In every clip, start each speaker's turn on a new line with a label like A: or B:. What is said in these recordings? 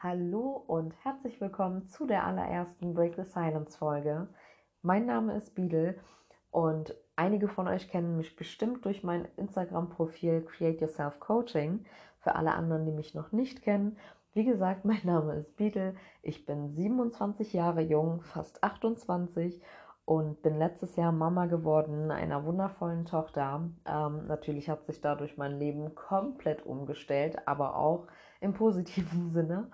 A: Hallo und herzlich willkommen zu der allerersten Break the Silence Folge. Mein Name ist Biedel und einige von euch kennen mich bestimmt durch mein Instagram-Profil Create Yourself Coaching. Für alle anderen, die mich noch nicht kennen, wie gesagt, mein Name ist Biedel. Ich bin 27 Jahre jung, fast 28 und bin letztes Jahr Mama geworden, einer wundervollen Tochter. Ähm, natürlich hat sich dadurch mein Leben komplett umgestellt, aber auch im positiven Sinne.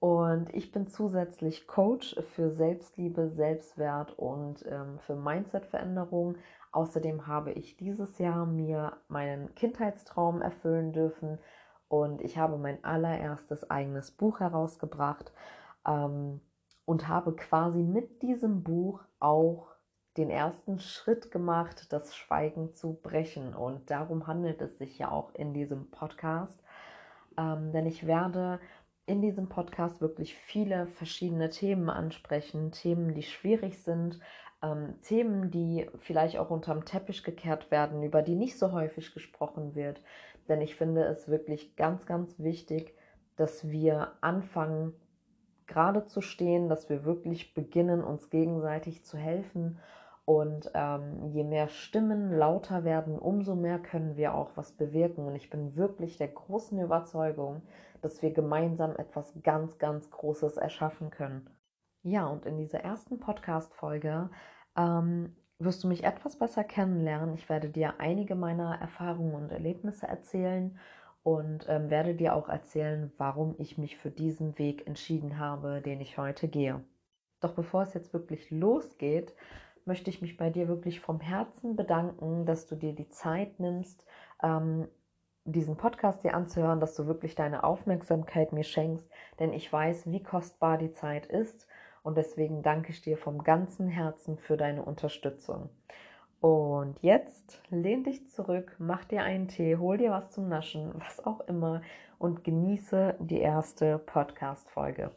A: Und ich bin zusätzlich Coach für Selbstliebe, Selbstwert und ähm, für Mindset-Veränderung. Außerdem habe ich dieses Jahr mir meinen Kindheitstraum erfüllen dürfen und ich habe mein allererstes eigenes Buch herausgebracht. Ähm, und habe quasi mit diesem Buch auch den ersten Schritt gemacht, das Schweigen zu brechen. Und darum handelt es sich ja auch in diesem Podcast. Ähm, denn ich werde in diesem Podcast wirklich viele verschiedene Themen ansprechen, Themen, die schwierig sind, ähm, Themen, die vielleicht auch unterm Teppich gekehrt werden, über die nicht so häufig gesprochen wird. Denn ich finde es wirklich ganz, ganz wichtig, dass wir anfangen, gerade zu stehen, dass wir wirklich beginnen, uns gegenseitig zu helfen. Und ähm, je mehr Stimmen lauter werden, umso mehr können wir auch was bewirken. Und ich bin wirklich der großen Überzeugung, dass wir gemeinsam etwas ganz, ganz Großes erschaffen können. Ja, und in dieser ersten Podcast-Folge ähm, wirst du mich etwas besser kennenlernen. Ich werde dir einige meiner Erfahrungen und Erlebnisse erzählen und ähm, werde dir auch erzählen, warum ich mich für diesen Weg entschieden habe, den ich heute gehe. Doch bevor es jetzt wirklich losgeht, möchte ich mich bei dir wirklich vom Herzen bedanken, dass du dir die Zeit nimmst, ähm, diesen Podcast dir anzuhören, dass du wirklich deine Aufmerksamkeit mir schenkst, denn ich weiß, wie kostbar die Zeit ist und deswegen danke ich dir vom ganzen Herzen für deine Unterstützung. Und jetzt lehn dich zurück, mach dir einen Tee, hol dir was zum Naschen, was auch immer und genieße die erste Podcast-Folge.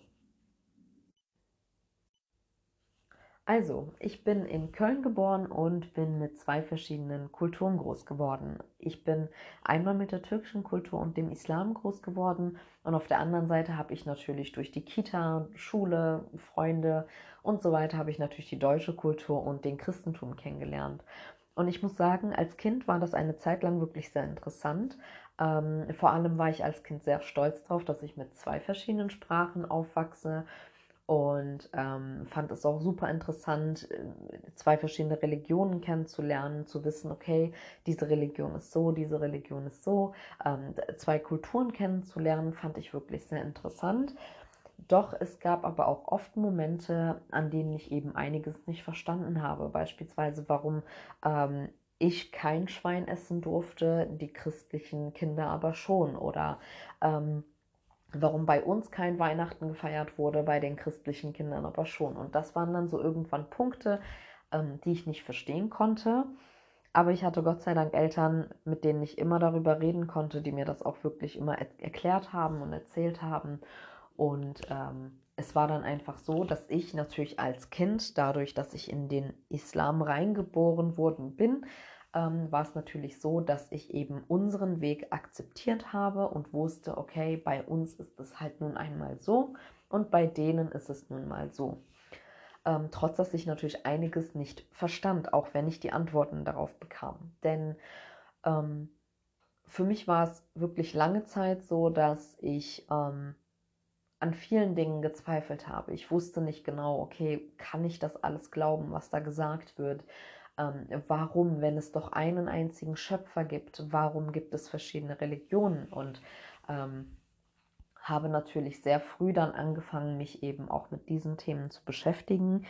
A: Also, ich bin in Köln geboren und bin mit zwei verschiedenen Kulturen groß geworden. Ich bin einmal mit der türkischen Kultur und dem Islam groß geworden und auf der anderen Seite habe ich natürlich durch die Kita, Schule, Freunde und so weiter habe ich natürlich die deutsche Kultur und den Christentum kennengelernt. Und ich muss sagen, als Kind war das eine Zeit lang wirklich sehr interessant. Ähm, vor allem war ich als Kind sehr stolz darauf, dass ich mit zwei verschiedenen Sprachen aufwachse und ähm, fand es auch super interessant, äh, zwei verschiedene Religionen kennenzulernen, zu wissen, okay, diese Religion ist so, diese Religion ist so. Ähm, zwei Kulturen kennenzulernen, fand ich wirklich sehr interessant. Doch es gab aber auch oft Momente, an denen ich eben einiges nicht verstanden habe. Beispielsweise, warum ähm, ich kein Schwein essen durfte, die christlichen Kinder aber schon. Oder ähm, warum bei uns kein Weihnachten gefeiert wurde, bei den christlichen Kindern aber schon. Und das waren dann so irgendwann Punkte, ähm, die ich nicht verstehen konnte. Aber ich hatte Gott sei Dank Eltern, mit denen ich immer darüber reden konnte, die mir das auch wirklich immer er erklärt haben und erzählt haben. Und ähm, es war dann einfach so, dass ich natürlich als Kind, dadurch, dass ich in den Islam reingeboren worden bin, ähm, war es natürlich so, dass ich eben unseren Weg akzeptiert habe und wusste, okay, bei uns ist es halt nun einmal so und bei denen ist es nun mal so. Ähm, trotz dass ich natürlich einiges nicht verstand, auch wenn ich die Antworten darauf bekam. Denn ähm, für mich war es wirklich lange Zeit so, dass ich ähm, an vielen Dingen gezweifelt habe. Ich wusste nicht genau, okay, kann ich das alles glauben, was da gesagt wird? Ähm, warum, wenn es doch einen einzigen Schöpfer gibt, warum gibt es verschiedene Religionen? Und ähm, habe natürlich sehr früh dann angefangen, mich eben auch mit diesen Themen zu beschäftigen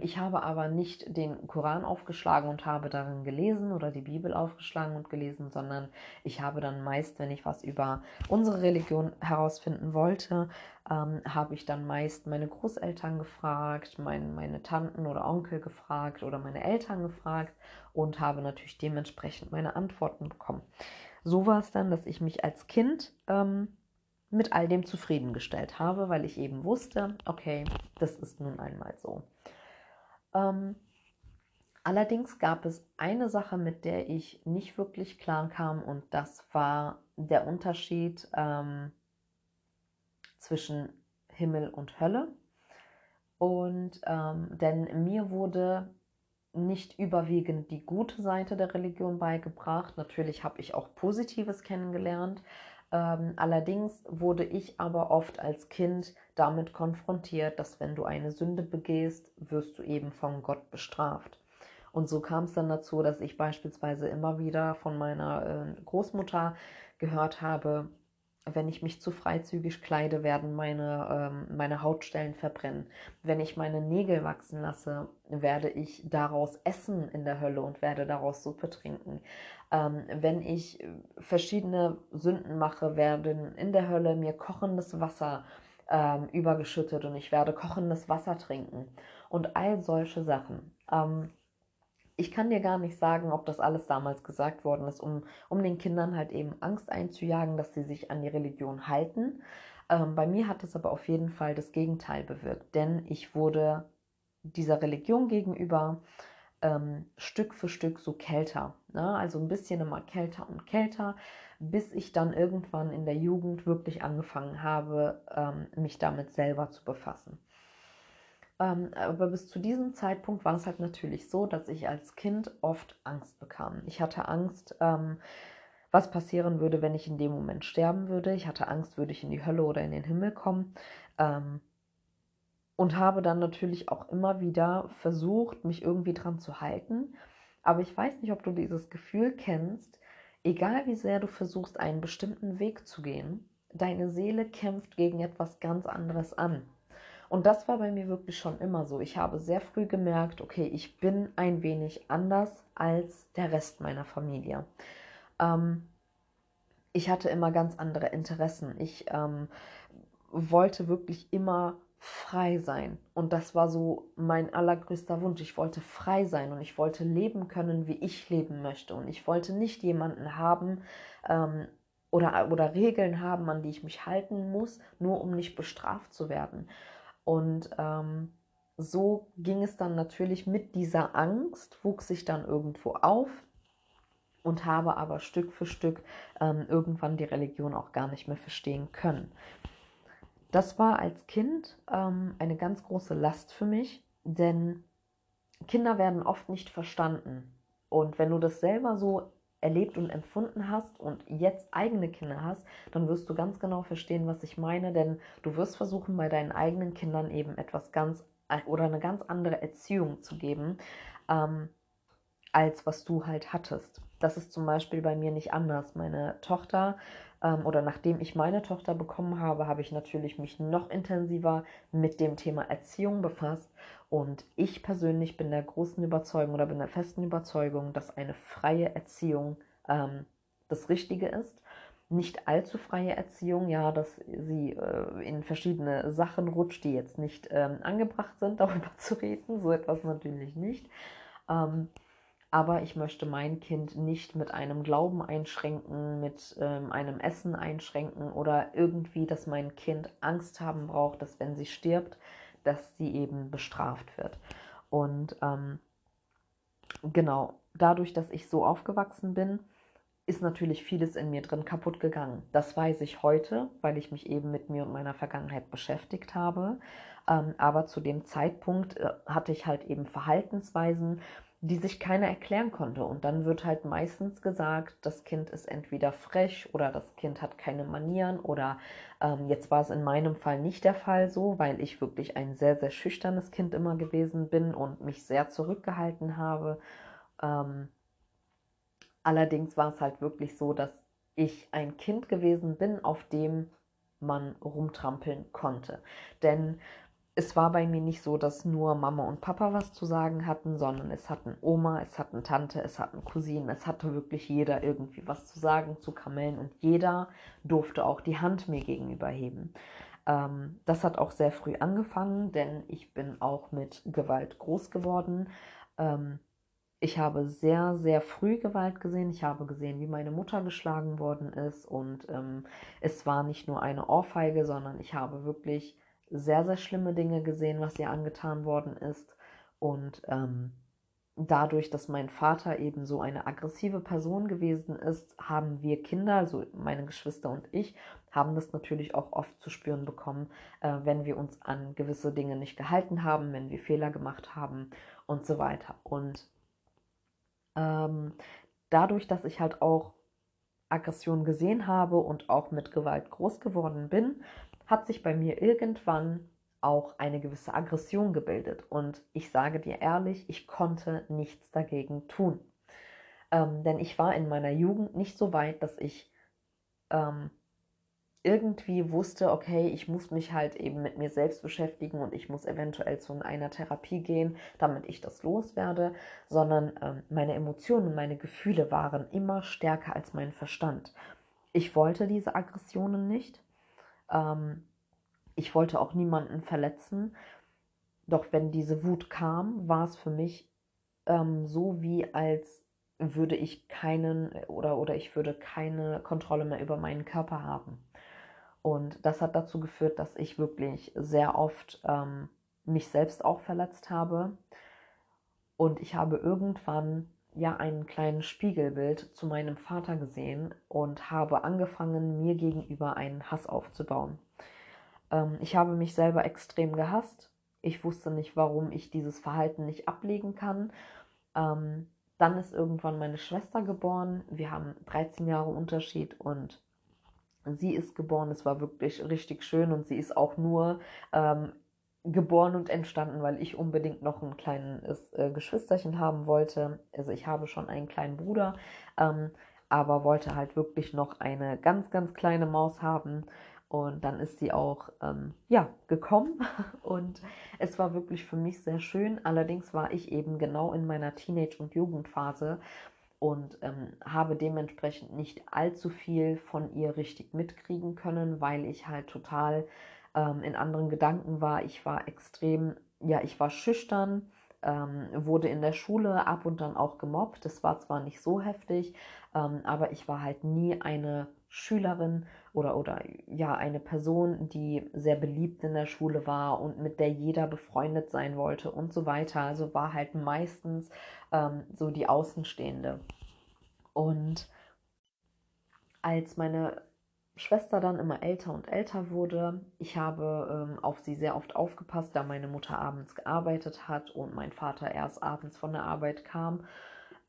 A: ich habe aber nicht den Koran aufgeschlagen und habe darin gelesen oder die Bibel aufgeschlagen und gelesen, sondern ich habe dann meist, wenn ich was über unsere Religion herausfinden wollte, ähm, habe ich dann meist meine Großeltern gefragt, mein, meine Tanten oder Onkel gefragt oder meine Eltern gefragt und habe natürlich dementsprechend meine Antworten bekommen. So war es dann, dass ich mich als Kind ähm, mit all dem zufriedengestellt habe, weil ich eben wusste, okay, das ist nun einmal so. Ähm, allerdings gab es eine Sache, mit der ich nicht wirklich klar kam und das war der Unterschied ähm, zwischen Himmel und Hölle. Und ähm, denn mir wurde nicht überwiegend die gute Seite der Religion beigebracht. Natürlich habe ich auch Positives kennengelernt. Ähm, allerdings wurde ich aber oft als Kind damit konfrontiert, dass wenn du eine Sünde begehst, wirst du eben von Gott bestraft. Und so kam es dann dazu, dass ich beispielsweise immer wieder von meiner äh, Großmutter gehört habe, wenn ich mich zu freizügig kleide, werden meine, ähm, meine Hautstellen verbrennen. Wenn ich meine Nägel wachsen lasse, werde ich daraus essen in der Hölle und werde daraus Suppe trinken. Ähm, wenn ich verschiedene Sünden mache, werden in der Hölle mir kochendes Wasser ähm, übergeschüttet und ich werde kochendes Wasser trinken. Und all solche Sachen. Ähm, ich kann dir gar nicht sagen, ob das alles damals gesagt worden ist, um, um den Kindern halt eben Angst einzujagen, dass sie sich an die Religion halten. Ähm, bei mir hat es aber auf jeden Fall das Gegenteil bewirkt, denn ich wurde dieser Religion gegenüber ähm, Stück für Stück so kälter. Ne? Also ein bisschen immer kälter und kälter, bis ich dann irgendwann in der Jugend wirklich angefangen habe, ähm, mich damit selber zu befassen. Ähm, aber bis zu diesem Zeitpunkt war es halt natürlich so, dass ich als Kind oft Angst bekam. Ich hatte Angst, ähm, was passieren würde, wenn ich in dem Moment sterben würde. Ich hatte Angst, würde ich in die Hölle oder in den Himmel kommen. Ähm, und habe dann natürlich auch immer wieder versucht, mich irgendwie dran zu halten. Aber ich weiß nicht, ob du dieses Gefühl kennst, egal wie sehr du versuchst, einen bestimmten Weg zu gehen, deine Seele kämpft gegen etwas ganz anderes an. Und das war bei mir wirklich schon immer so. Ich habe sehr früh gemerkt, okay, ich bin ein wenig anders als der Rest meiner Familie. Ähm, ich hatte immer ganz andere Interessen. Ich ähm, wollte wirklich immer frei sein. Und das war so mein allergrößter Wunsch. Ich wollte frei sein und ich wollte leben können, wie ich leben möchte. Und ich wollte nicht jemanden haben ähm, oder, oder Regeln haben, an die ich mich halten muss, nur um nicht bestraft zu werden. Und ähm, so ging es dann natürlich mit dieser Angst, wuchs ich dann irgendwo auf und habe aber Stück für Stück ähm, irgendwann die Religion auch gar nicht mehr verstehen können. Das war als Kind ähm, eine ganz große Last für mich, denn Kinder werden oft nicht verstanden. Und wenn du das selber so erlebt und empfunden hast und jetzt eigene Kinder hast, dann wirst du ganz genau verstehen, was ich meine, denn du wirst versuchen, bei deinen eigenen Kindern eben etwas ganz oder eine ganz andere Erziehung zu geben, ähm, als was du halt hattest. Das ist zum Beispiel bei mir nicht anders. Meine Tochter ähm, oder nachdem ich meine Tochter bekommen habe, habe ich natürlich mich noch intensiver mit dem Thema Erziehung befasst und ich persönlich bin der großen Überzeugung oder bin der festen Überzeugung, dass eine freie Erziehung ähm, das Richtige ist. Nicht allzu freie Erziehung, ja, dass sie äh, in verschiedene Sachen rutscht, die jetzt nicht ähm, angebracht sind, darüber zu reden. So etwas natürlich nicht. Ähm, aber ich möchte mein Kind nicht mit einem Glauben einschränken, mit ähm, einem Essen einschränken oder irgendwie, dass mein Kind Angst haben braucht, dass wenn sie stirbt, dass sie eben bestraft wird. Und ähm, genau, dadurch, dass ich so aufgewachsen bin, ist natürlich vieles in mir drin kaputt gegangen. Das weiß ich heute, weil ich mich eben mit mir und meiner Vergangenheit beschäftigt habe. Ähm, aber zu dem Zeitpunkt äh, hatte ich halt eben Verhaltensweisen, die sich keiner erklären konnte. Und dann wird halt meistens gesagt, das Kind ist entweder frech oder das Kind hat keine Manieren oder ähm, jetzt war es in meinem Fall nicht der Fall so, weil ich wirklich ein sehr, sehr schüchternes Kind immer gewesen bin und mich sehr zurückgehalten habe. Ähm, allerdings war es halt wirklich so, dass ich ein Kind gewesen bin, auf dem man rumtrampeln konnte. Denn es war bei mir nicht so, dass nur Mama und Papa was zu sagen hatten, sondern es hatten Oma, es hatten Tante, es hatten Cousinen, es hatte wirklich jeder irgendwie was zu sagen zu Kamellen und jeder durfte auch die Hand mir gegenüber heben. Ähm, das hat auch sehr früh angefangen, denn ich bin auch mit Gewalt groß geworden. Ähm, ich habe sehr, sehr früh Gewalt gesehen. Ich habe gesehen, wie meine Mutter geschlagen worden ist und ähm, es war nicht nur eine Ohrfeige, sondern ich habe wirklich sehr, sehr schlimme Dinge gesehen, was ihr angetan worden ist. Und ähm, dadurch, dass mein Vater eben so eine aggressive Person gewesen ist, haben wir Kinder, also meine Geschwister und ich, haben das natürlich auch oft zu spüren bekommen, äh, wenn wir uns an gewisse Dinge nicht gehalten haben, wenn wir Fehler gemacht haben und so weiter. Und ähm, dadurch, dass ich halt auch Aggression gesehen habe und auch mit Gewalt groß geworden bin, hat sich bei mir irgendwann auch eine gewisse Aggression gebildet. Und ich sage dir ehrlich, ich konnte nichts dagegen tun. Ähm, denn ich war in meiner Jugend nicht so weit, dass ich ähm, irgendwie wusste, okay, ich muss mich halt eben mit mir selbst beschäftigen und ich muss eventuell zu einer Therapie gehen, damit ich das loswerde, sondern ähm, meine Emotionen und meine Gefühle waren immer stärker als mein Verstand. Ich wollte diese Aggressionen nicht. Ähm, ich wollte auch niemanden verletzen. Doch wenn diese Wut kam, war es für mich ähm, so, wie als würde ich keinen oder, oder ich würde keine Kontrolle mehr über meinen Körper haben. Und das hat dazu geführt, dass ich wirklich sehr oft ähm, mich selbst auch verletzt habe. Und ich habe irgendwann ja ein kleines Spiegelbild zu meinem Vater gesehen und habe angefangen, mir gegenüber einen Hass aufzubauen. Ähm, ich habe mich selber extrem gehasst. Ich wusste nicht, warum ich dieses Verhalten nicht ablegen kann. Ähm, dann ist irgendwann meine Schwester geboren. Wir haben 13 Jahre Unterschied und sie ist geboren. Es war wirklich richtig schön und sie ist auch nur ähm, geboren und entstanden, weil ich unbedingt noch ein kleines äh, Geschwisterchen haben wollte. Also ich habe schon einen kleinen Bruder, ähm, aber wollte halt wirklich noch eine ganz, ganz kleine Maus haben. Und dann ist sie auch ähm, ja, gekommen und es war wirklich für mich sehr schön. Allerdings war ich eben genau in meiner Teenage- und Jugendphase und ähm, habe dementsprechend nicht allzu viel von ihr richtig mitkriegen können, weil ich halt total ähm, in anderen Gedanken war. Ich war extrem, ja, ich war schüchtern, ähm, wurde in der Schule ab und dann auch gemobbt. Das war zwar nicht so heftig, ähm, aber ich war halt nie eine Schülerin oder, oder ja, eine Person, die sehr beliebt in der Schule war und mit der jeder befreundet sein wollte und so weiter. Also war halt meistens ähm, so die Außenstehende. Und als meine Schwester dann immer älter und älter wurde, ich habe ähm, auf sie sehr oft aufgepasst, da meine Mutter abends gearbeitet hat und mein Vater erst abends von der Arbeit kam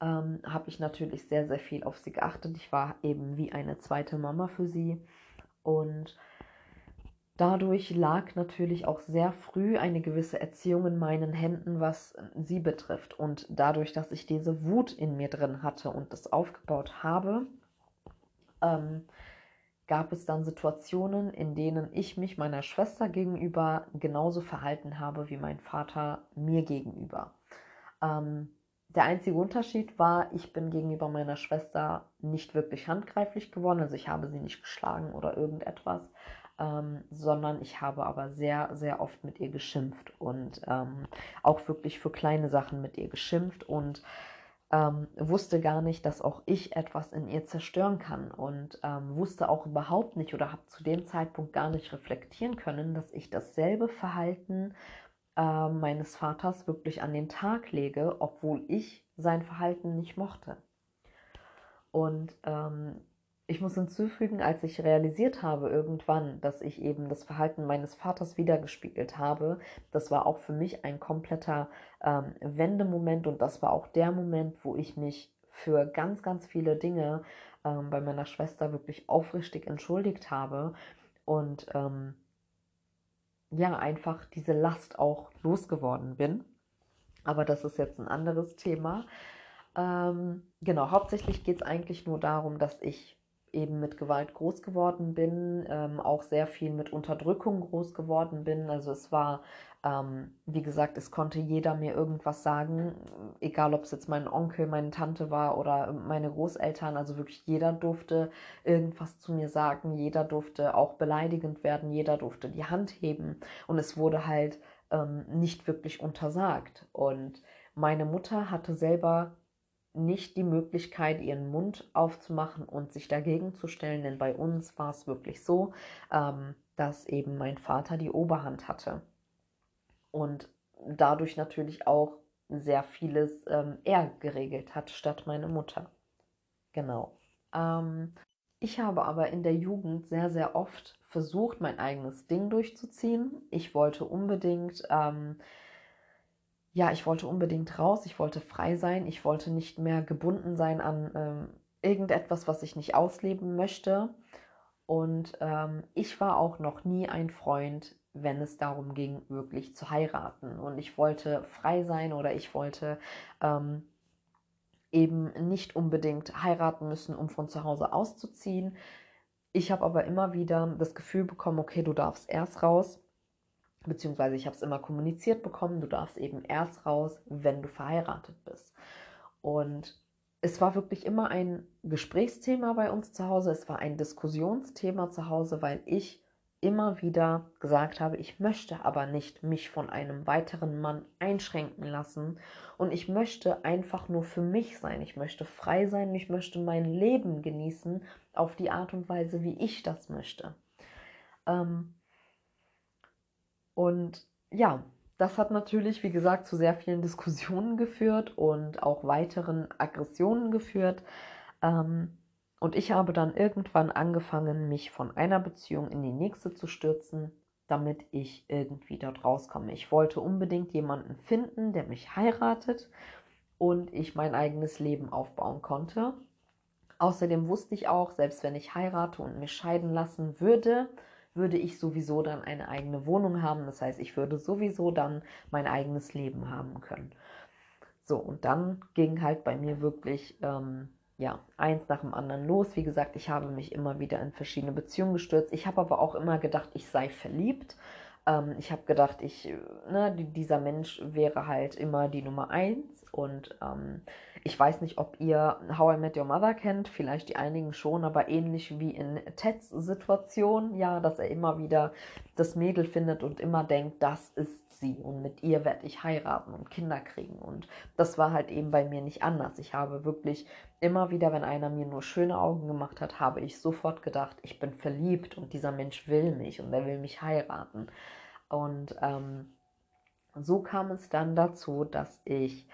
A: ähm, habe ich natürlich sehr, sehr viel auf sie geachtet. Ich war eben wie eine zweite Mama für sie. Und dadurch lag natürlich auch sehr früh eine gewisse Erziehung in meinen Händen, was sie betrifft. Und dadurch, dass ich diese Wut in mir drin hatte und das aufgebaut habe, ähm, gab es dann Situationen, in denen ich mich meiner Schwester gegenüber genauso verhalten habe wie mein Vater mir gegenüber. Ähm, der einzige Unterschied war, ich bin gegenüber meiner Schwester nicht wirklich handgreiflich geworden, also ich habe sie nicht geschlagen oder irgendetwas, ähm, sondern ich habe aber sehr, sehr oft mit ihr geschimpft und ähm, auch wirklich für kleine Sachen mit ihr geschimpft und ähm, wusste gar nicht, dass auch ich etwas in ihr zerstören kann und ähm, wusste auch überhaupt nicht oder habe zu dem Zeitpunkt gar nicht reflektieren können, dass ich dasselbe Verhalten äh, meines Vaters wirklich an den Tag lege, obwohl ich sein Verhalten nicht mochte. Und ähm, ich muss hinzufügen, als ich realisiert habe irgendwann, dass ich eben das Verhalten meines Vaters wiedergespiegelt habe, das war auch für mich ein kompletter ähm, Wendemoment und das war auch der Moment, wo ich mich für ganz, ganz viele Dinge ähm, bei meiner Schwester wirklich aufrichtig entschuldigt habe und ähm, ja, einfach diese Last auch losgeworden bin. Aber das ist jetzt ein anderes Thema. Ähm, genau, hauptsächlich geht es eigentlich nur darum, dass ich eben mit Gewalt groß geworden bin, ähm, auch sehr viel mit Unterdrückung groß geworden bin. Also es war, ähm, wie gesagt, es konnte jeder mir irgendwas sagen, egal ob es jetzt mein Onkel, meine Tante war oder meine Großeltern. Also wirklich jeder durfte irgendwas zu mir sagen, jeder durfte auch beleidigend werden, jeder durfte die Hand heben und es wurde halt ähm, nicht wirklich untersagt. Und meine Mutter hatte selber nicht die Möglichkeit, ihren Mund aufzumachen und sich dagegen zu stellen, denn bei uns war es wirklich so, ähm, dass eben mein Vater die Oberhand hatte und dadurch natürlich auch sehr vieles ähm, er geregelt hat, statt meine Mutter. Genau. Ähm, ich habe aber in der Jugend sehr, sehr oft versucht, mein eigenes Ding durchzuziehen. Ich wollte unbedingt, ähm, ja, ich wollte unbedingt raus, ich wollte frei sein, ich wollte nicht mehr gebunden sein an ähm, irgendetwas, was ich nicht ausleben möchte. Und ähm, ich war auch noch nie ein Freund, wenn es darum ging, wirklich zu heiraten. Und ich wollte frei sein oder ich wollte ähm, eben nicht unbedingt heiraten müssen, um von zu Hause auszuziehen. Ich habe aber immer wieder das Gefühl bekommen, okay, du darfst erst raus, beziehungsweise ich habe es immer kommuniziert bekommen, du darfst eben erst raus, wenn du verheiratet bist. Und es war wirklich immer ein Gesprächsthema bei uns zu Hause, es war ein Diskussionsthema zu Hause, weil ich immer wieder gesagt habe, ich möchte aber nicht mich von einem weiteren Mann einschränken lassen und ich möchte einfach nur für mich sein. Ich möchte frei sein, ich möchte mein Leben genießen auf die Art und Weise, wie ich das möchte. Ähm und ja, das hat natürlich, wie gesagt, zu sehr vielen Diskussionen geführt und auch weiteren Aggressionen geführt. Ähm und ich habe dann irgendwann angefangen, mich von einer Beziehung in die nächste zu stürzen, damit ich irgendwie dort rauskomme. Ich wollte unbedingt jemanden finden, der mich heiratet und ich mein eigenes Leben aufbauen konnte. Außerdem wusste ich auch, selbst wenn ich heirate und mich scheiden lassen würde, würde ich sowieso dann eine eigene Wohnung haben. Das heißt, ich würde sowieso dann mein eigenes Leben haben können. So, und dann ging halt bei mir wirklich ähm, ja, eins nach dem anderen los. Wie gesagt, ich habe mich immer wieder in verschiedene Beziehungen gestürzt. Ich habe aber auch immer gedacht, ich sei verliebt. Ähm, ich habe gedacht, ich, ne, dieser Mensch wäre halt immer die Nummer eins. Und ähm, ich weiß nicht, ob ihr How I Met Your Mother kennt, vielleicht die einigen schon, aber ähnlich wie in Teds Situation, ja, dass er immer wieder das Mädel findet und immer denkt, das ist sie und mit ihr werde ich heiraten und Kinder kriegen. Und das war halt eben bei mir nicht anders. Ich habe wirklich immer wieder, wenn einer mir nur schöne Augen gemacht hat, habe ich sofort gedacht, ich bin verliebt und dieser Mensch will mich und er will mich heiraten. Und ähm, so kam es dann dazu, dass ich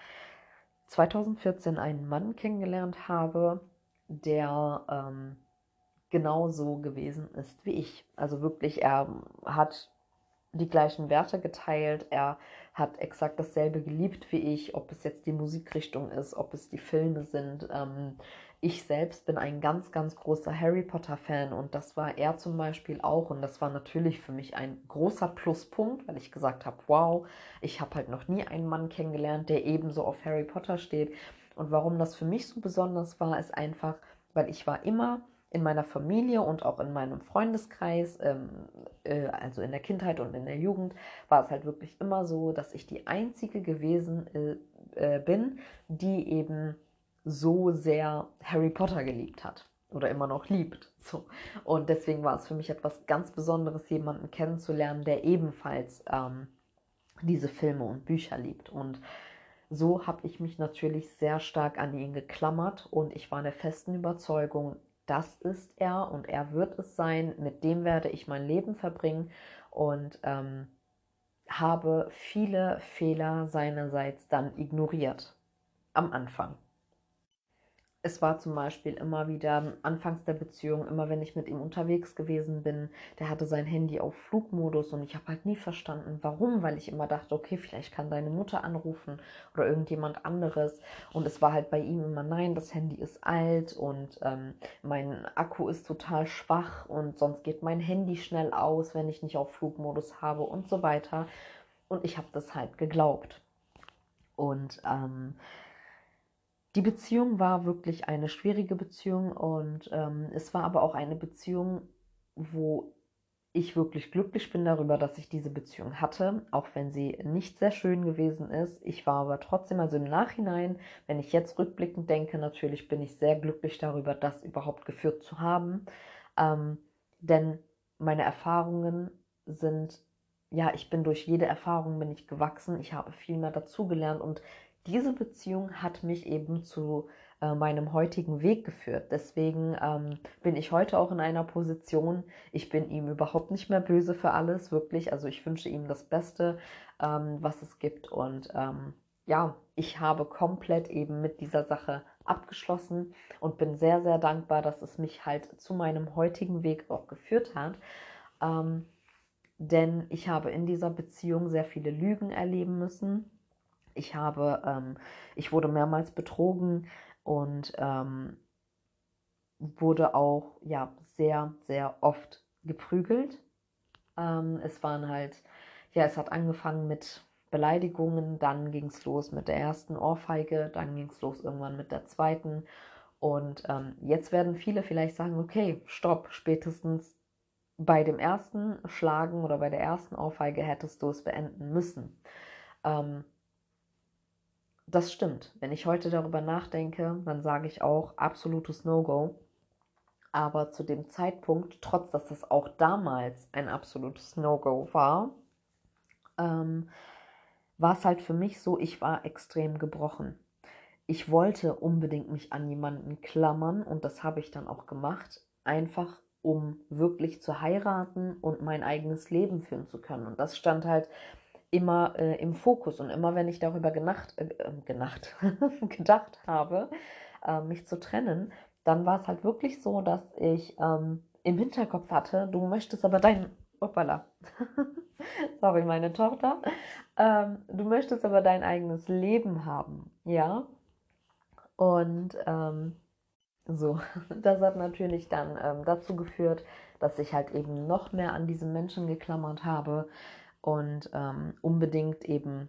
A: 2014 einen Mann kennengelernt habe, der ähm, genauso gewesen ist wie ich. Also wirklich, er hat die gleichen Werte geteilt. Er hat exakt dasselbe geliebt wie ich, ob es jetzt die Musikrichtung ist, ob es die Filme sind. Ähm, ich selbst bin ein ganz, ganz großer Harry Potter-Fan und das war er zum Beispiel auch. Und das war natürlich für mich ein großer Pluspunkt, weil ich gesagt habe, wow, ich habe halt noch nie einen Mann kennengelernt, der ebenso auf Harry Potter steht. Und warum das für mich so besonders war, ist einfach, weil ich war immer in meiner Familie und auch in meinem Freundeskreis, ähm, äh, also in der Kindheit und in der Jugend, war es halt wirklich immer so, dass ich die Einzige gewesen äh, äh, bin, die eben so sehr Harry Potter geliebt hat oder immer noch liebt. So. Und deswegen war es für mich etwas ganz Besonderes, jemanden kennenzulernen, der ebenfalls ähm, diese Filme und Bücher liebt. Und so habe ich mich natürlich sehr stark an ihn geklammert und ich war der festen Überzeugung, das ist er und er wird es sein, mit dem werde ich mein Leben verbringen und ähm, habe viele Fehler seinerseits dann ignoriert am Anfang es war zum Beispiel immer wieder anfangs der Beziehung, immer wenn ich mit ihm unterwegs gewesen bin, der hatte sein Handy auf Flugmodus und ich habe halt nie verstanden, warum, weil ich immer dachte, okay, vielleicht kann deine Mutter anrufen oder irgendjemand anderes. Und es war halt bei ihm immer, nein, das Handy ist alt und ähm, mein Akku ist total schwach und sonst geht mein Handy schnell aus, wenn ich nicht auf Flugmodus habe und so weiter. Und ich habe das halt geglaubt. Und ähm, die Beziehung war wirklich eine schwierige Beziehung und ähm, es war aber auch eine Beziehung, wo ich wirklich glücklich bin darüber, dass ich diese Beziehung hatte, auch wenn sie nicht sehr schön gewesen ist. Ich war aber trotzdem, also im Nachhinein, wenn ich jetzt rückblickend denke, natürlich bin ich sehr glücklich darüber, das überhaupt geführt zu haben. Ähm, denn meine Erfahrungen sind, ja, ich bin durch jede Erfahrung bin ich gewachsen, ich habe viel mehr dazugelernt und diese Beziehung hat mich eben zu äh, meinem heutigen Weg geführt. Deswegen ähm, bin ich heute auch in einer Position, ich bin ihm überhaupt nicht mehr böse für alles, wirklich. Also ich wünsche ihm das Beste, ähm, was es gibt. Und ähm, ja, ich habe komplett eben mit dieser Sache abgeschlossen und bin sehr, sehr dankbar, dass es mich halt zu meinem heutigen Weg auch geführt hat. Ähm, denn ich habe in dieser Beziehung sehr viele Lügen erleben müssen. Ich habe, ähm, ich wurde mehrmals betrogen und ähm, wurde auch ja sehr, sehr oft geprügelt. Ähm, es waren halt, ja, es hat angefangen mit Beleidigungen, dann ging es los mit der ersten Ohrfeige, dann ging es los irgendwann mit der zweiten. Und ähm, jetzt werden viele vielleicht sagen, okay, stopp, spätestens bei dem ersten Schlagen oder bei der ersten Ohrfeige hättest du es beenden müssen. Ähm, das stimmt. Wenn ich heute darüber nachdenke, dann sage ich auch absolutes No-Go. Aber zu dem Zeitpunkt, trotz dass das auch damals ein absolutes No-Go war, ähm, war es halt für mich so, ich war extrem gebrochen. Ich wollte unbedingt mich an jemanden klammern und das habe ich dann auch gemacht, einfach um wirklich zu heiraten und mein eigenes Leben führen zu können. Und das stand halt immer äh, im Fokus und immer wenn ich darüber genacht, äh, äh genacht, gedacht habe, äh, mich zu trennen, dann war es halt wirklich so, dass ich ähm, im Hinterkopf hatte, du möchtest aber dein, hoppala, sorry, meine Tochter, ähm, du möchtest aber dein eigenes Leben haben, ja. Und ähm, so, das hat natürlich dann ähm, dazu geführt, dass ich halt eben noch mehr an diesen Menschen geklammert habe und ähm, unbedingt eben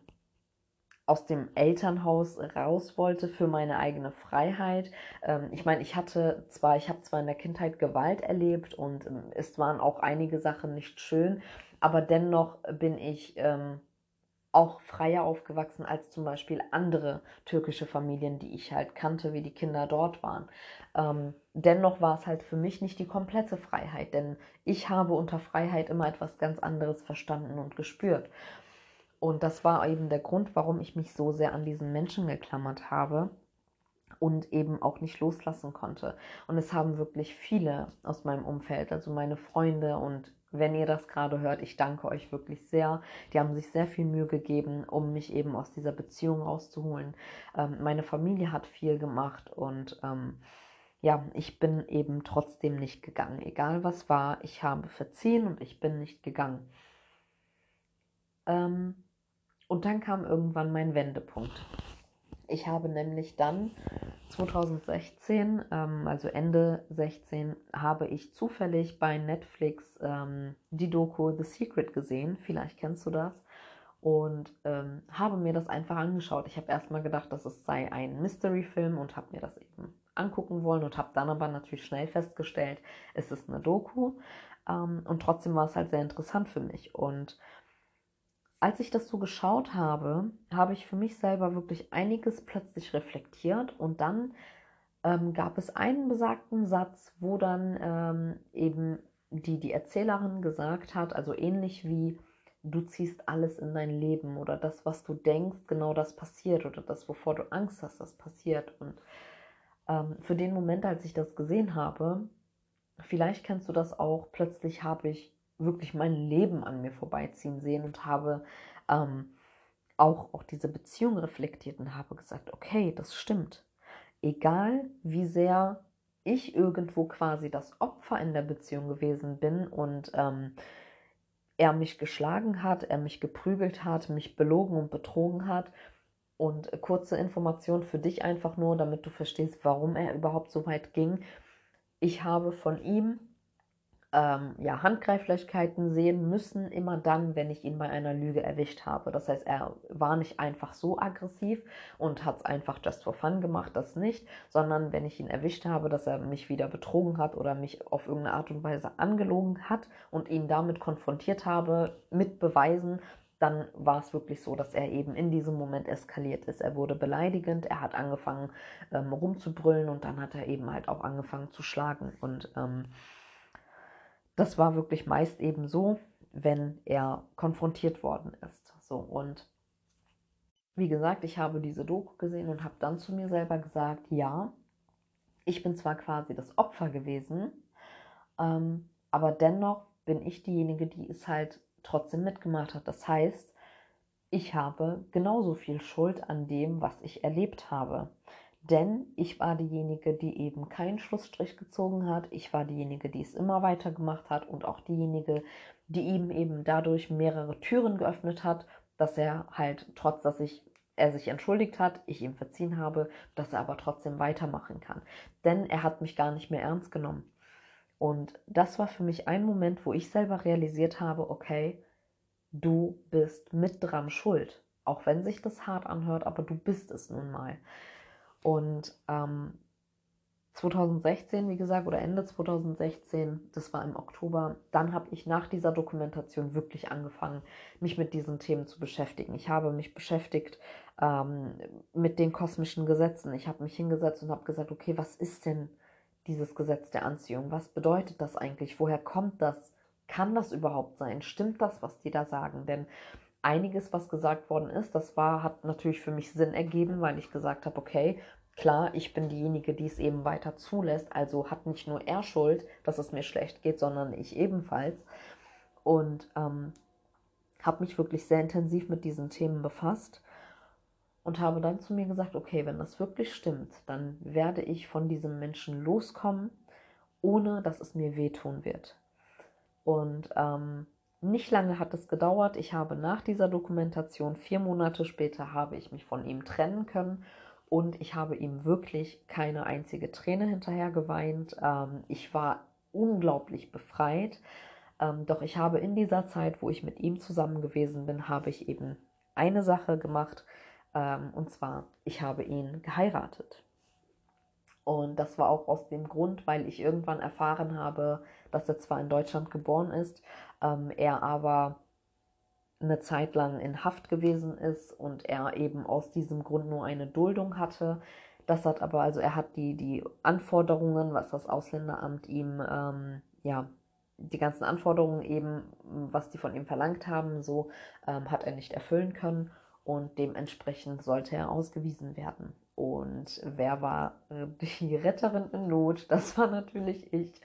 A: aus dem Elternhaus raus wollte für meine eigene Freiheit. Ähm, ich meine, ich hatte zwar, ich habe zwar in der Kindheit Gewalt erlebt und ähm, es waren auch einige Sachen nicht schön, aber dennoch bin ich ähm, auch freier aufgewachsen als zum Beispiel andere türkische Familien, die ich halt kannte, wie die Kinder dort waren. Ähm, dennoch war es halt für mich nicht die komplette Freiheit, denn ich habe unter Freiheit immer etwas ganz anderes verstanden und gespürt. Und das war eben der Grund, warum ich mich so sehr an diesen Menschen geklammert habe und eben auch nicht loslassen konnte. Und es haben wirklich viele aus meinem Umfeld, also meine Freunde und wenn ihr das gerade hört, ich danke euch wirklich sehr. Die haben sich sehr viel Mühe gegeben, um mich eben aus dieser Beziehung rauszuholen. Ähm, meine Familie hat viel gemacht und ähm, ja, ich bin eben trotzdem nicht gegangen. Egal was war, ich habe verziehen und ich bin nicht gegangen. Ähm, und dann kam irgendwann mein Wendepunkt. Ich habe nämlich dann 2016, ähm, also Ende 16, habe ich zufällig bei Netflix ähm, die Doku The Secret gesehen. Vielleicht kennst du das. Und ähm, habe mir das einfach angeschaut. Ich habe erstmal gedacht, dass es sei ein Mystery-Film und habe mir das eben angucken wollen und habe dann aber natürlich schnell festgestellt, es ist eine Doku. Ähm, und trotzdem war es halt sehr interessant für mich. Und als ich das so geschaut habe, habe ich für mich selber wirklich einiges plötzlich reflektiert und dann ähm, gab es einen besagten Satz, wo dann ähm, eben die, die Erzählerin gesagt hat, also ähnlich wie du ziehst alles in dein Leben oder das, was du denkst, genau das passiert oder das, wovor du Angst hast, das passiert. Und ähm, für den Moment, als ich das gesehen habe, vielleicht kennst du das auch, plötzlich habe ich wirklich mein Leben an mir vorbeiziehen sehen und habe ähm, auch, auch diese Beziehung reflektiert und habe gesagt, okay, das stimmt. Egal wie sehr ich irgendwo quasi das Opfer in der Beziehung gewesen bin und ähm, er mich geschlagen hat, er mich geprügelt hat, mich belogen und betrogen hat. Und kurze Information für dich einfach nur, damit du verstehst, warum er überhaupt so weit ging. Ich habe von ihm ähm, ja, Handgreiflichkeiten sehen müssen, immer dann, wenn ich ihn bei einer Lüge erwischt habe. Das heißt, er war nicht einfach so aggressiv und hat es einfach just for fun gemacht, das nicht, sondern wenn ich ihn erwischt habe, dass er mich wieder betrogen hat oder mich auf irgendeine Art und Weise angelogen hat und ihn damit konfrontiert habe mit Beweisen, dann war es wirklich so, dass er eben in diesem Moment eskaliert ist. Er wurde beleidigend, er hat angefangen ähm, rumzubrüllen und dann hat er eben halt auch angefangen zu schlagen. Und ähm, das war wirklich meist eben so, wenn er konfrontiert worden ist. So und wie gesagt, ich habe diese Doku gesehen und habe dann zu mir selber gesagt, ja, ich bin zwar quasi das Opfer gewesen, ähm, aber dennoch bin ich diejenige, die es halt trotzdem mitgemacht hat. Das heißt, ich habe genauso viel Schuld an dem, was ich erlebt habe. Denn ich war diejenige, die eben keinen Schlussstrich gezogen hat. Ich war diejenige, die es immer weiter gemacht hat und auch diejenige, die ihm eben dadurch mehrere Türen geöffnet hat, dass er halt, trotz dass ich er sich entschuldigt hat, ich ihm verziehen habe, dass er aber trotzdem weitermachen kann. Denn er hat mich gar nicht mehr ernst genommen. Und das war für mich ein Moment, wo ich selber realisiert habe, okay, du bist mit dran schuld. Auch wenn sich das hart anhört, aber du bist es nun mal. Und ähm, 2016, wie gesagt, oder Ende 2016, das war im Oktober, dann habe ich nach dieser Dokumentation wirklich angefangen, mich mit diesen Themen zu beschäftigen. Ich habe mich beschäftigt ähm, mit den kosmischen Gesetzen. Ich habe mich hingesetzt und habe gesagt, okay, was ist denn dieses Gesetz der Anziehung? Was bedeutet das eigentlich? Woher kommt das? Kann das überhaupt sein? Stimmt das, was die da sagen? Denn einiges, was gesagt worden ist, das war, hat natürlich für mich Sinn ergeben, weil ich gesagt habe, okay, klar, ich bin diejenige, die es eben weiter zulässt, also hat nicht nur er Schuld, dass es mir schlecht geht, sondern ich ebenfalls. Und ähm, habe mich wirklich sehr intensiv mit diesen Themen befasst und habe dann zu mir gesagt, okay, wenn das wirklich stimmt, dann werde ich von diesem Menschen loskommen, ohne dass es mir wehtun wird. Und ähm, nicht lange hat es gedauert. Ich habe nach dieser Dokumentation, vier Monate später, habe ich mich von ihm trennen können und ich habe ihm wirklich keine einzige Träne hinterher geweint. Ähm, ich war unglaublich befreit. Ähm, doch ich habe in dieser Zeit, wo ich mit ihm zusammen gewesen bin, habe ich eben eine Sache gemacht. Ähm, und zwar, ich habe ihn geheiratet. Und das war auch aus dem Grund, weil ich irgendwann erfahren habe, dass er zwar in Deutschland geboren ist, ähm, er aber eine Zeit lang in Haft gewesen ist und er eben aus diesem Grund nur eine Duldung hatte. Das hat aber, also er hat die, die Anforderungen, was das Ausländeramt ihm, ähm, ja, die ganzen Anforderungen eben, was die von ihm verlangt haben, so ähm, hat er nicht erfüllen können und dementsprechend sollte er ausgewiesen werden. Und wer war äh, die Retterin in Not? Das war natürlich ich.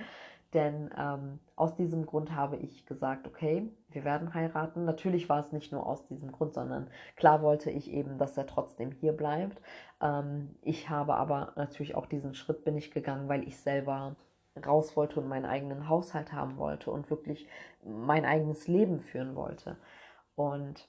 A: Denn ähm, aus diesem Grund habe ich gesagt, okay, wir werden heiraten. Natürlich war es nicht nur aus diesem Grund, sondern klar wollte ich eben, dass er trotzdem hier bleibt. Ähm, ich habe aber natürlich auch diesen Schritt bin ich gegangen, weil ich selber raus wollte und meinen eigenen Haushalt haben wollte und wirklich mein eigenes Leben führen wollte. Und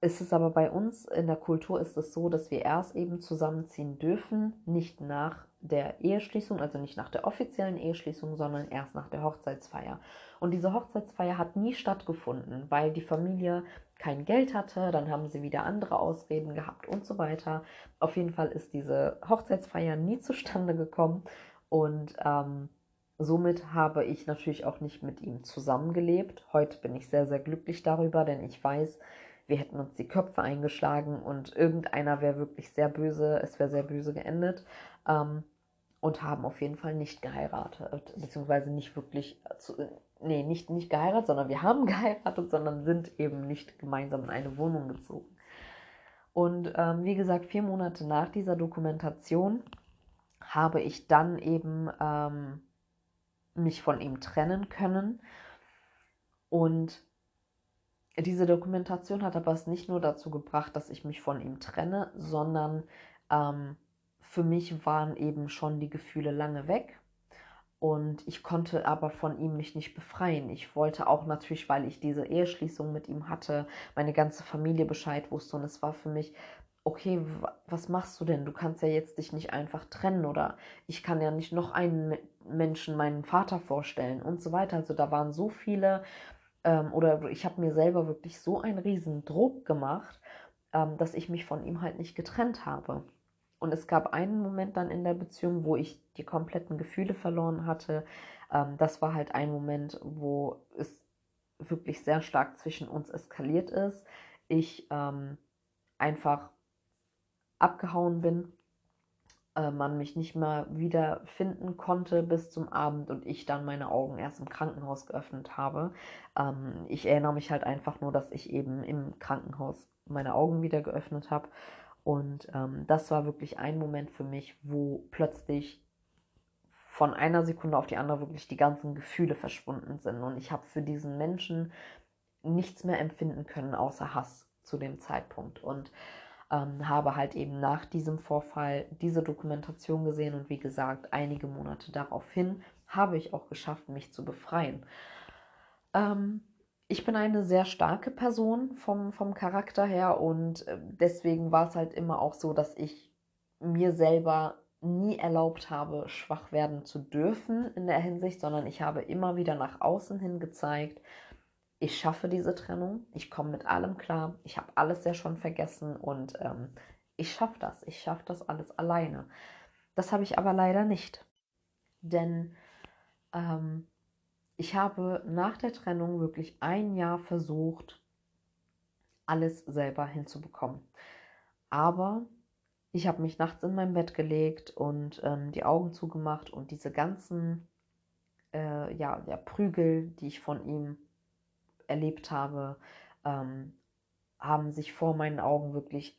A: ist es aber bei uns in der Kultur ist es so, dass wir erst eben zusammenziehen dürfen, nicht nach der Eheschließung, also nicht nach der offiziellen Eheschließung, sondern erst nach der Hochzeitsfeier. Und diese Hochzeitsfeier hat nie stattgefunden, weil die Familie kein Geld hatte, dann haben sie wieder andere Ausreden gehabt und so weiter. Auf jeden Fall ist diese Hochzeitsfeier nie zustande gekommen und ähm, somit habe ich natürlich auch nicht mit ihm zusammengelebt. Heute bin ich sehr, sehr glücklich darüber, denn ich weiß, wir hätten uns die Köpfe eingeschlagen und irgendeiner wäre wirklich sehr böse, es wäre sehr böse geendet. Ähm, und haben auf jeden Fall nicht geheiratet, beziehungsweise nicht wirklich, zu, nee, nicht, nicht geheiratet, sondern wir haben geheiratet, sondern sind eben nicht gemeinsam in eine Wohnung gezogen. Und ähm, wie gesagt, vier Monate nach dieser Dokumentation habe ich dann eben ähm, mich von ihm trennen können. Und diese Dokumentation hat aber es nicht nur dazu gebracht, dass ich mich von ihm trenne, sondern ähm, für mich waren eben schon die Gefühle lange weg. Und ich konnte aber von ihm mich nicht befreien. Ich wollte auch natürlich, weil ich diese Eheschließung mit ihm hatte, meine ganze Familie Bescheid wusste. Und es war für mich, okay, was machst du denn? Du kannst ja jetzt dich nicht einfach trennen oder ich kann ja nicht noch einen Menschen meinen Vater vorstellen und so weiter. Also da waren so viele ähm, oder ich habe mir selber wirklich so einen riesen Druck gemacht, ähm, dass ich mich von ihm halt nicht getrennt habe. Und es gab einen Moment dann in der Beziehung, wo ich die kompletten Gefühle verloren hatte. Ähm, das war halt ein Moment, wo es wirklich sehr stark zwischen uns eskaliert ist. Ich ähm, einfach abgehauen bin äh, man mich nicht mehr wieder finden konnte bis zum Abend und ich dann meine Augen erst im Krankenhaus geöffnet habe. Ähm, ich erinnere mich halt einfach nur, dass ich eben im Krankenhaus meine Augen wieder geöffnet habe. Und ähm, das war wirklich ein Moment für mich, wo plötzlich von einer Sekunde auf die andere wirklich die ganzen Gefühle verschwunden sind. Und ich habe für diesen Menschen nichts mehr empfinden können außer Hass zu dem Zeitpunkt. Und ähm, habe halt eben nach diesem Vorfall diese Dokumentation gesehen und wie gesagt, einige Monate daraufhin habe ich auch geschafft, mich zu befreien. Ähm, ich bin eine sehr starke Person vom, vom Charakter her und äh, deswegen war es halt immer auch so, dass ich mir selber nie erlaubt habe, schwach werden zu dürfen in der Hinsicht, sondern ich habe immer wieder nach außen hin gezeigt, ich schaffe diese Trennung, ich komme mit allem klar, ich habe alles ja schon vergessen und ähm, ich schaffe das, ich schaffe das alles alleine. Das habe ich aber leider nicht, denn ähm, ich habe nach der Trennung wirklich ein Jahr versucht, alles selber hinzubekommen. Aber ich habe mich nachts in mein Bett gelegt und ähm, die Augen zugemacht und diese ganzen äh, ja, ja, Prügel, die ich von ihm erlebt habe, ähm, haben sich vor meinen Augen wirklich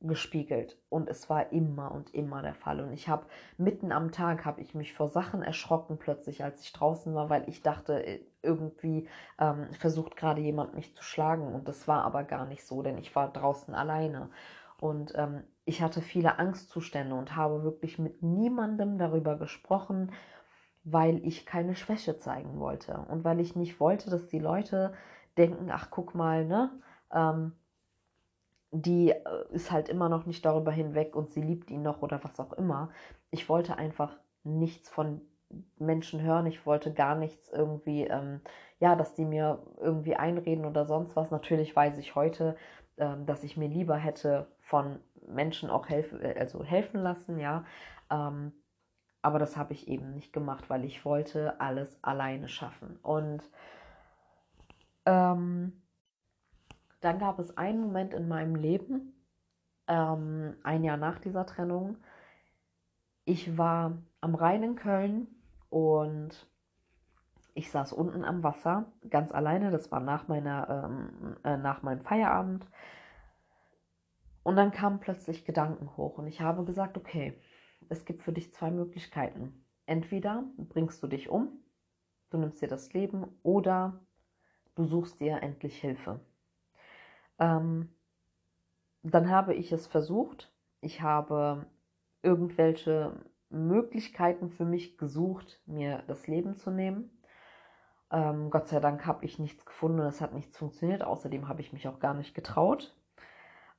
A: gespiegelt. Und es war immer und immer der Fall. Und ich habe mitten am Tag habe ich mich vor Sachen erschrocken plötzlich als ich draußen war weil ich dachte äh, irgendwie ähm, versucht gerade jemand mich zu schlagen. Und das war aber gar nicht so denn ich war draußen alleine. Und ähm, ich hatte viele Angstzustände und habe wirklich mit niemandem darüber gesprochen weil ich keine Schwäche zeigen wollte. Und weil ich nicht wollte, dass die Leute denken, ach guck mal, ne, ähm, die äh, ist halt immer noch nicht darüber hinweg und sie liebt ihn noch oder was auch immer. Ich wollte einfach nichts von Menschen hören, ich wollte gar nichts irgendwie, ähm, ja, dass die mir irgendwie einreden oder sonst was. Natürlich weiß ich heute, ähm, dass ich mir lieber hätte von Menschen auch helfen, äh, also helfen lassen, ja. Ähm, aber das habe ich eben nicht gemacht, weil ich wollte alles alleine schaffen. Und ähm, dann gab es einen Moment in meinem Leben, ähm, ein Jahr nach dieser Trennung. Ich war am Rhein in Köln und ich saß unten am Wasser, ganz alleine. Das war nach, meiner, ähm, äh, nach meinem Feierabend. Und dann kamen plötzlich Gedanken hoch und ich habe gesagt, okay, es gibt für dich zwei Möglichkeiten. Entweder bringst du dich um, du nimmst dir das Leben oder du suchst dir endlich Hilfe. Ähm, dann habe ich es versucht. Ich habe irgendwelche Möglichkeiten für mich gesucht, mir das Leben zu nehmen. Ähm, Gott sei Dank habe ich nichts gefunden, es hat nichts funktioniert. Außerdem habe ich mich auch gar nicht getraut.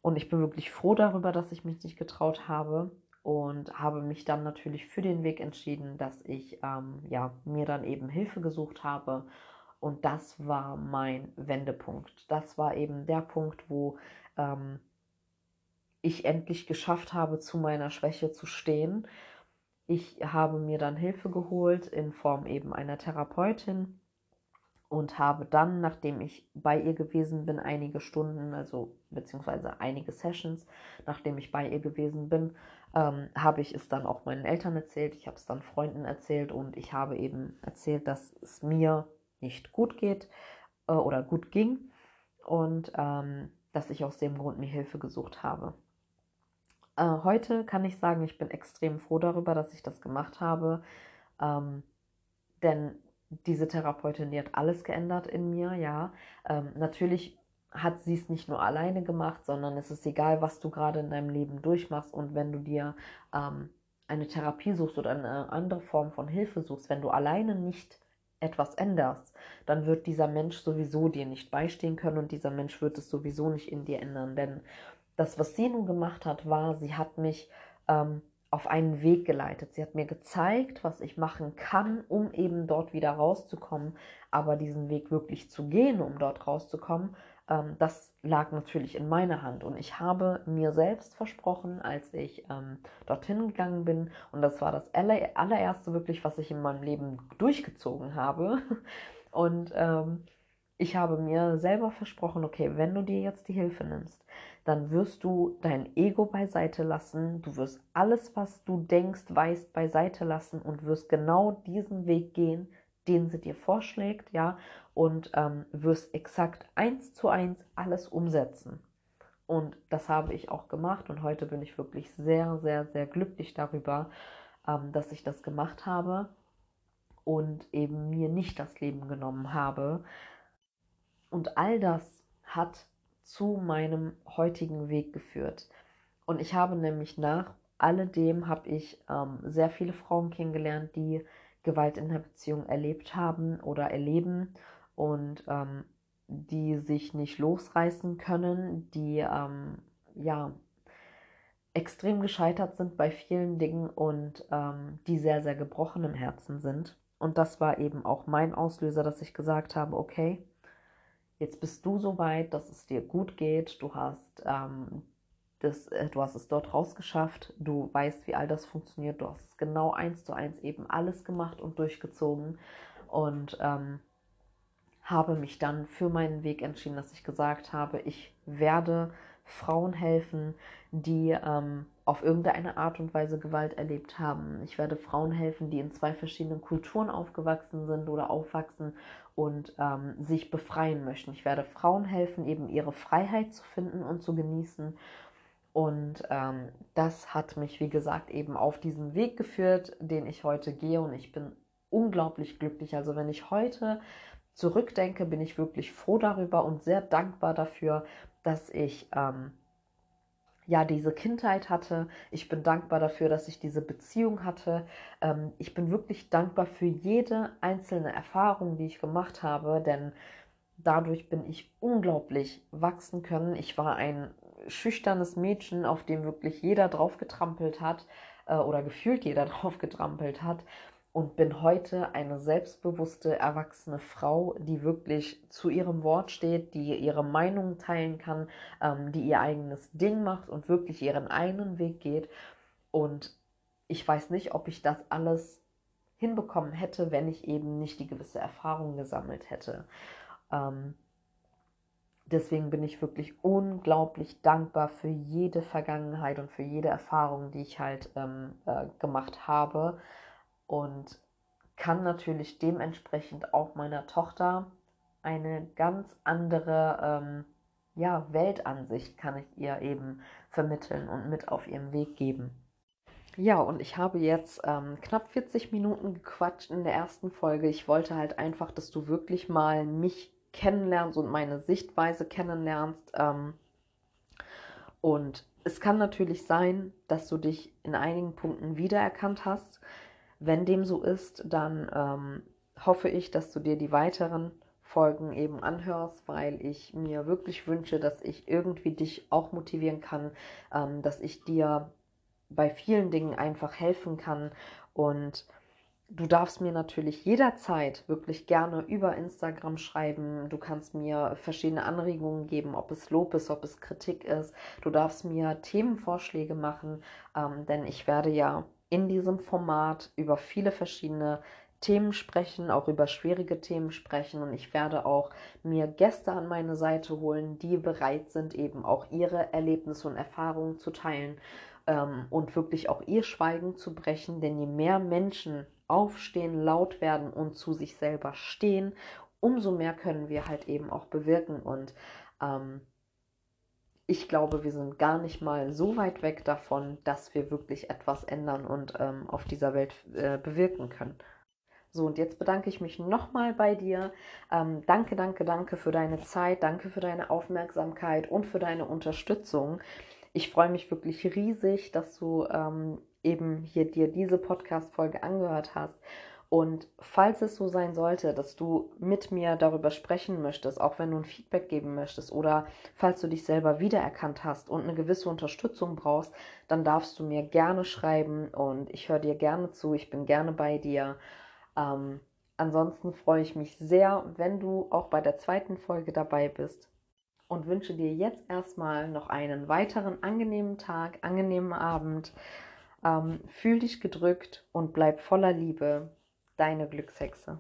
A: Und ich bin wirklich froh darüber, dass ich mich nicht getraut habe und habe mich dann natürlich für den Weg entschieden, dass ich ähm, ja, mir dann eben Hilfe gesucht habe. Und das war mein Wendepunkt. Das war eben der Punkt, wo ähm, ich endlich geschafft habe, zu meiner Schwäche zu stehen. Ich habe mir dann Hilfe geholt in Form eben einer Therapeutin und habe dann, nachdem ich bei ihr gewesen bin, einige Stunden, also beziehungsweise einige Sessions, nachdem ich bei ihr gewesen bin, ähm, habe ich es dann auch meinen Eltern erzählt, ich habe es dann Freunden erzählt und ich habe eben erzählt, dass es mir nicht gut geht äh, oder gut ging und ähm, dass ich aus dem Grund mir Hilfe gesucht habe. Äh, heute kann ich sagen, ich bin extrem froh darüber, dass ich das gemacht habe, ähm, denn diese Therapeutin, die hat alles geändert in mir, ja. Ähm, natürlich hat sie es nicht nur alleine gemacht, sondern es ist egal, was du gerade in deinem Leben durchmachst und wenn du dir ähm, eine Therapie suchst oder eine andere Form von Hilfe suchst, wenn du alleine nicht etwas änderst, dann wird dieser Mensch sowieso dir nicht beistehen können und dieser Mensch wird es sowieso nicht in dir ändern. Denn das, was sie nun gemacht hat, war, sie hat mich ähm, auf einen Weg geleitet. Sie hat mir gezeigt, was ich machen kann, um eben dort wieder rauszukommen. Aber diesen Weg wirklich zu gehen, um dort rauszukommen, ähm, das lag natürlich in meiner Hand. Und ich habe mir selbst versprochen, als ich ähm, dorthin gegangen bin, und das war das aller, allererste wirklich, was ich in meinem Leben durchgezogen habe. Und ähm, ich habe mir selber versprochen, okay, wenn du dir jetzt die Hilfe nimmst, dann wirst du dein Ego beiseite lassen, du wirst alles, was du denkst, weißt, beiseite lassen und wirst genau diesen Weg gehen, den sie dir vorschlägt, ja, und ähm, wirst exakt eins zu eins alles umsetzen. Und das habe ich auch gemacht und heute bin ich wirklich sehr, sehr, sehr glücklich darüber, ähm, dass ich das gemacht habe und eben mir nicht das Leben genommen habe. Und all das hat zu meinem heutigen Weg geführt. Und ich habe nämlich nach alledem habe ich ähm, sehr viele Frauen kennengelernt, die Gewalt in der Beziehung erlebt haben oder erleben und ähm, die sich nicht losreißen können, die ähm, ja extrem gescheitert sind bei vielen Dingen und ähm, die sehr, sehr gebrochen im Herzen sind. Und das war eben auch mein Auslöser, dass ich gesagt habe, okay, jetzt bist du so weit, dass es dir gut geht, du hast, ähm, das, äh, du hast es dort rausgeschafft, du weißt, wie all das funktioniert, du hast es genau eins zu eins eben alles gemacht und durchgezogen. Und ähm, habe mich dann für meinen Weg entschieden, dass ich gesagt habe, ich werde Frauen helfen, die ähm, auf irgendeine Art und Weise Gewalt erlebt haben. Ich werde Frauen helfen, die in zwei verschiedenen Kulturen aufgewachsen sind oder aufwachsen und ähm, sich befreien möchten. Ich werde Frauen helfen, eben ihre Freiheit zu finden und zu genießen. Und ähm, das hat mich, wie gesagt, eben auf diesen Weg geführt, den ich heute gehe. Und ich bin unglaublich glücklich. Also wenn ich heute zurückdenke, bin ich wirklich froh darüber und sehr dankbar dafür, dass ich ähm, ja diese Kindheit hatte. Ich bin dankbar dafür, dass ich diese Beziehung hatte. Ähm, ich bin wirklich dankbar für jede einzelne Erfahrung, die ich gemacht habe, denn dadurch bin ich unglaublich wachsen können. Ich war ein schüchternes Mädchen, auf dem wirklich jeder drauf getrampelt hat äh, oder gefühlt jeder drauf getrampelt hat und bin heute eine selbstbewusste, erwachsene Frau, die wirklich zu ihrem Wort steht, die ihre Meinung teilen kann, ähm, die ihr eigenes Ding macht und wirklich ihren eigenen Weg geht. Und ich weiß nicht, ob ich das alles hinbekommen hätte, wenn ich eben nicht die gewisse Erfahrung gesammelt hätte. Ähm, deswegen bin ich wirklich unglaublich dankbar für jede Vergangenheit und für jede Erfahrung, die ich halt ähm, äh, gemacht habe und kann natürlich dementsprechend auch meiner Tochter eine ganz andere ähm, ja, Weltansicht kann ich ihr eben vermitteln und mit auf ihrem Weg geben. Ja, und ich habe jetzt ähm, knapp 40 Minuten gequatscht in der ersten Folge. Ich wollte halt einfach, dass du wirklich mal mich kennenlernst und meine Sichtweise kennenlernst. Ähm, und es kann natürlich sein, dass du dich in einigen Punkten wiedererkannt hast. Wenn dem so ist, dann ähm, hoffe ich, dass du dir die weiteren Folgen eben anhörst, weil ich mir wirklich wünsche, dass ich irgendwie dich auch motivieren kann, ähm, dass ich dir bei vielen Dingen einfach helfen kann und Du darfst mir natürlich jederzeit wirklich gerne über Instagram schreiben. Du kannst mir verschiedene Anregungen geben, ob es Lob ist, ob es Kritik ist. Du darfst mir Themenvorschläge machen, ähm, denn ich werde ja in diesem Format über viele verschiedene Themen sprechen, auch über schwierige Themen sprechen. Und ich werde auch mir Gäste an meine Seite holen, die bereit sind, eben auch ihre Erlebnisse und Erfahrungen zu teilen ähm, und wirklich auch ihr Schweigen zu brechen, denn je mehr Menschen aufstehen, laut werden und zu sich selber stehen, umso mehr können wir halt eben auch bewirken. Und ähm, ich glaube, wir sind gar nicht mal so weit weg davon, dass wir wirklich etwas ändern und ähm, auf dieser Welt äh, bewirken können. So, und jetzt bedanke ich mich nochmal bei dir. Ähm, danke, danke, danke für deine Zeit, danke für deine Aufmerksamkeit und für deine Unterstützung. Ich freue mich wirklich riesig, dass du ähm, eben hier dir diese Podcast-Folge angehört hast und falls es so sein sollte, dass du mit mir darüber sprechen möchtest, auch wenn du ein Feedback geben möchtest oder falls du dich selber wiedererkannt hast und eine gewisse Unterstützung brauchst, dann darfst du mir gerne schreiben und ich höre dir gerne zu, ich bin gerne bei dir. Ähm, ansonsten freue ich mich sehr, wenn du auch bei der zweiten Folge dabei bist und wünsche dir jetzt erstmal noch einen weiteren angenehmen Tag, angenehmen Abend. Ähm, fühl dich gedrückt und bleib voller Liebe deine Glückshexe.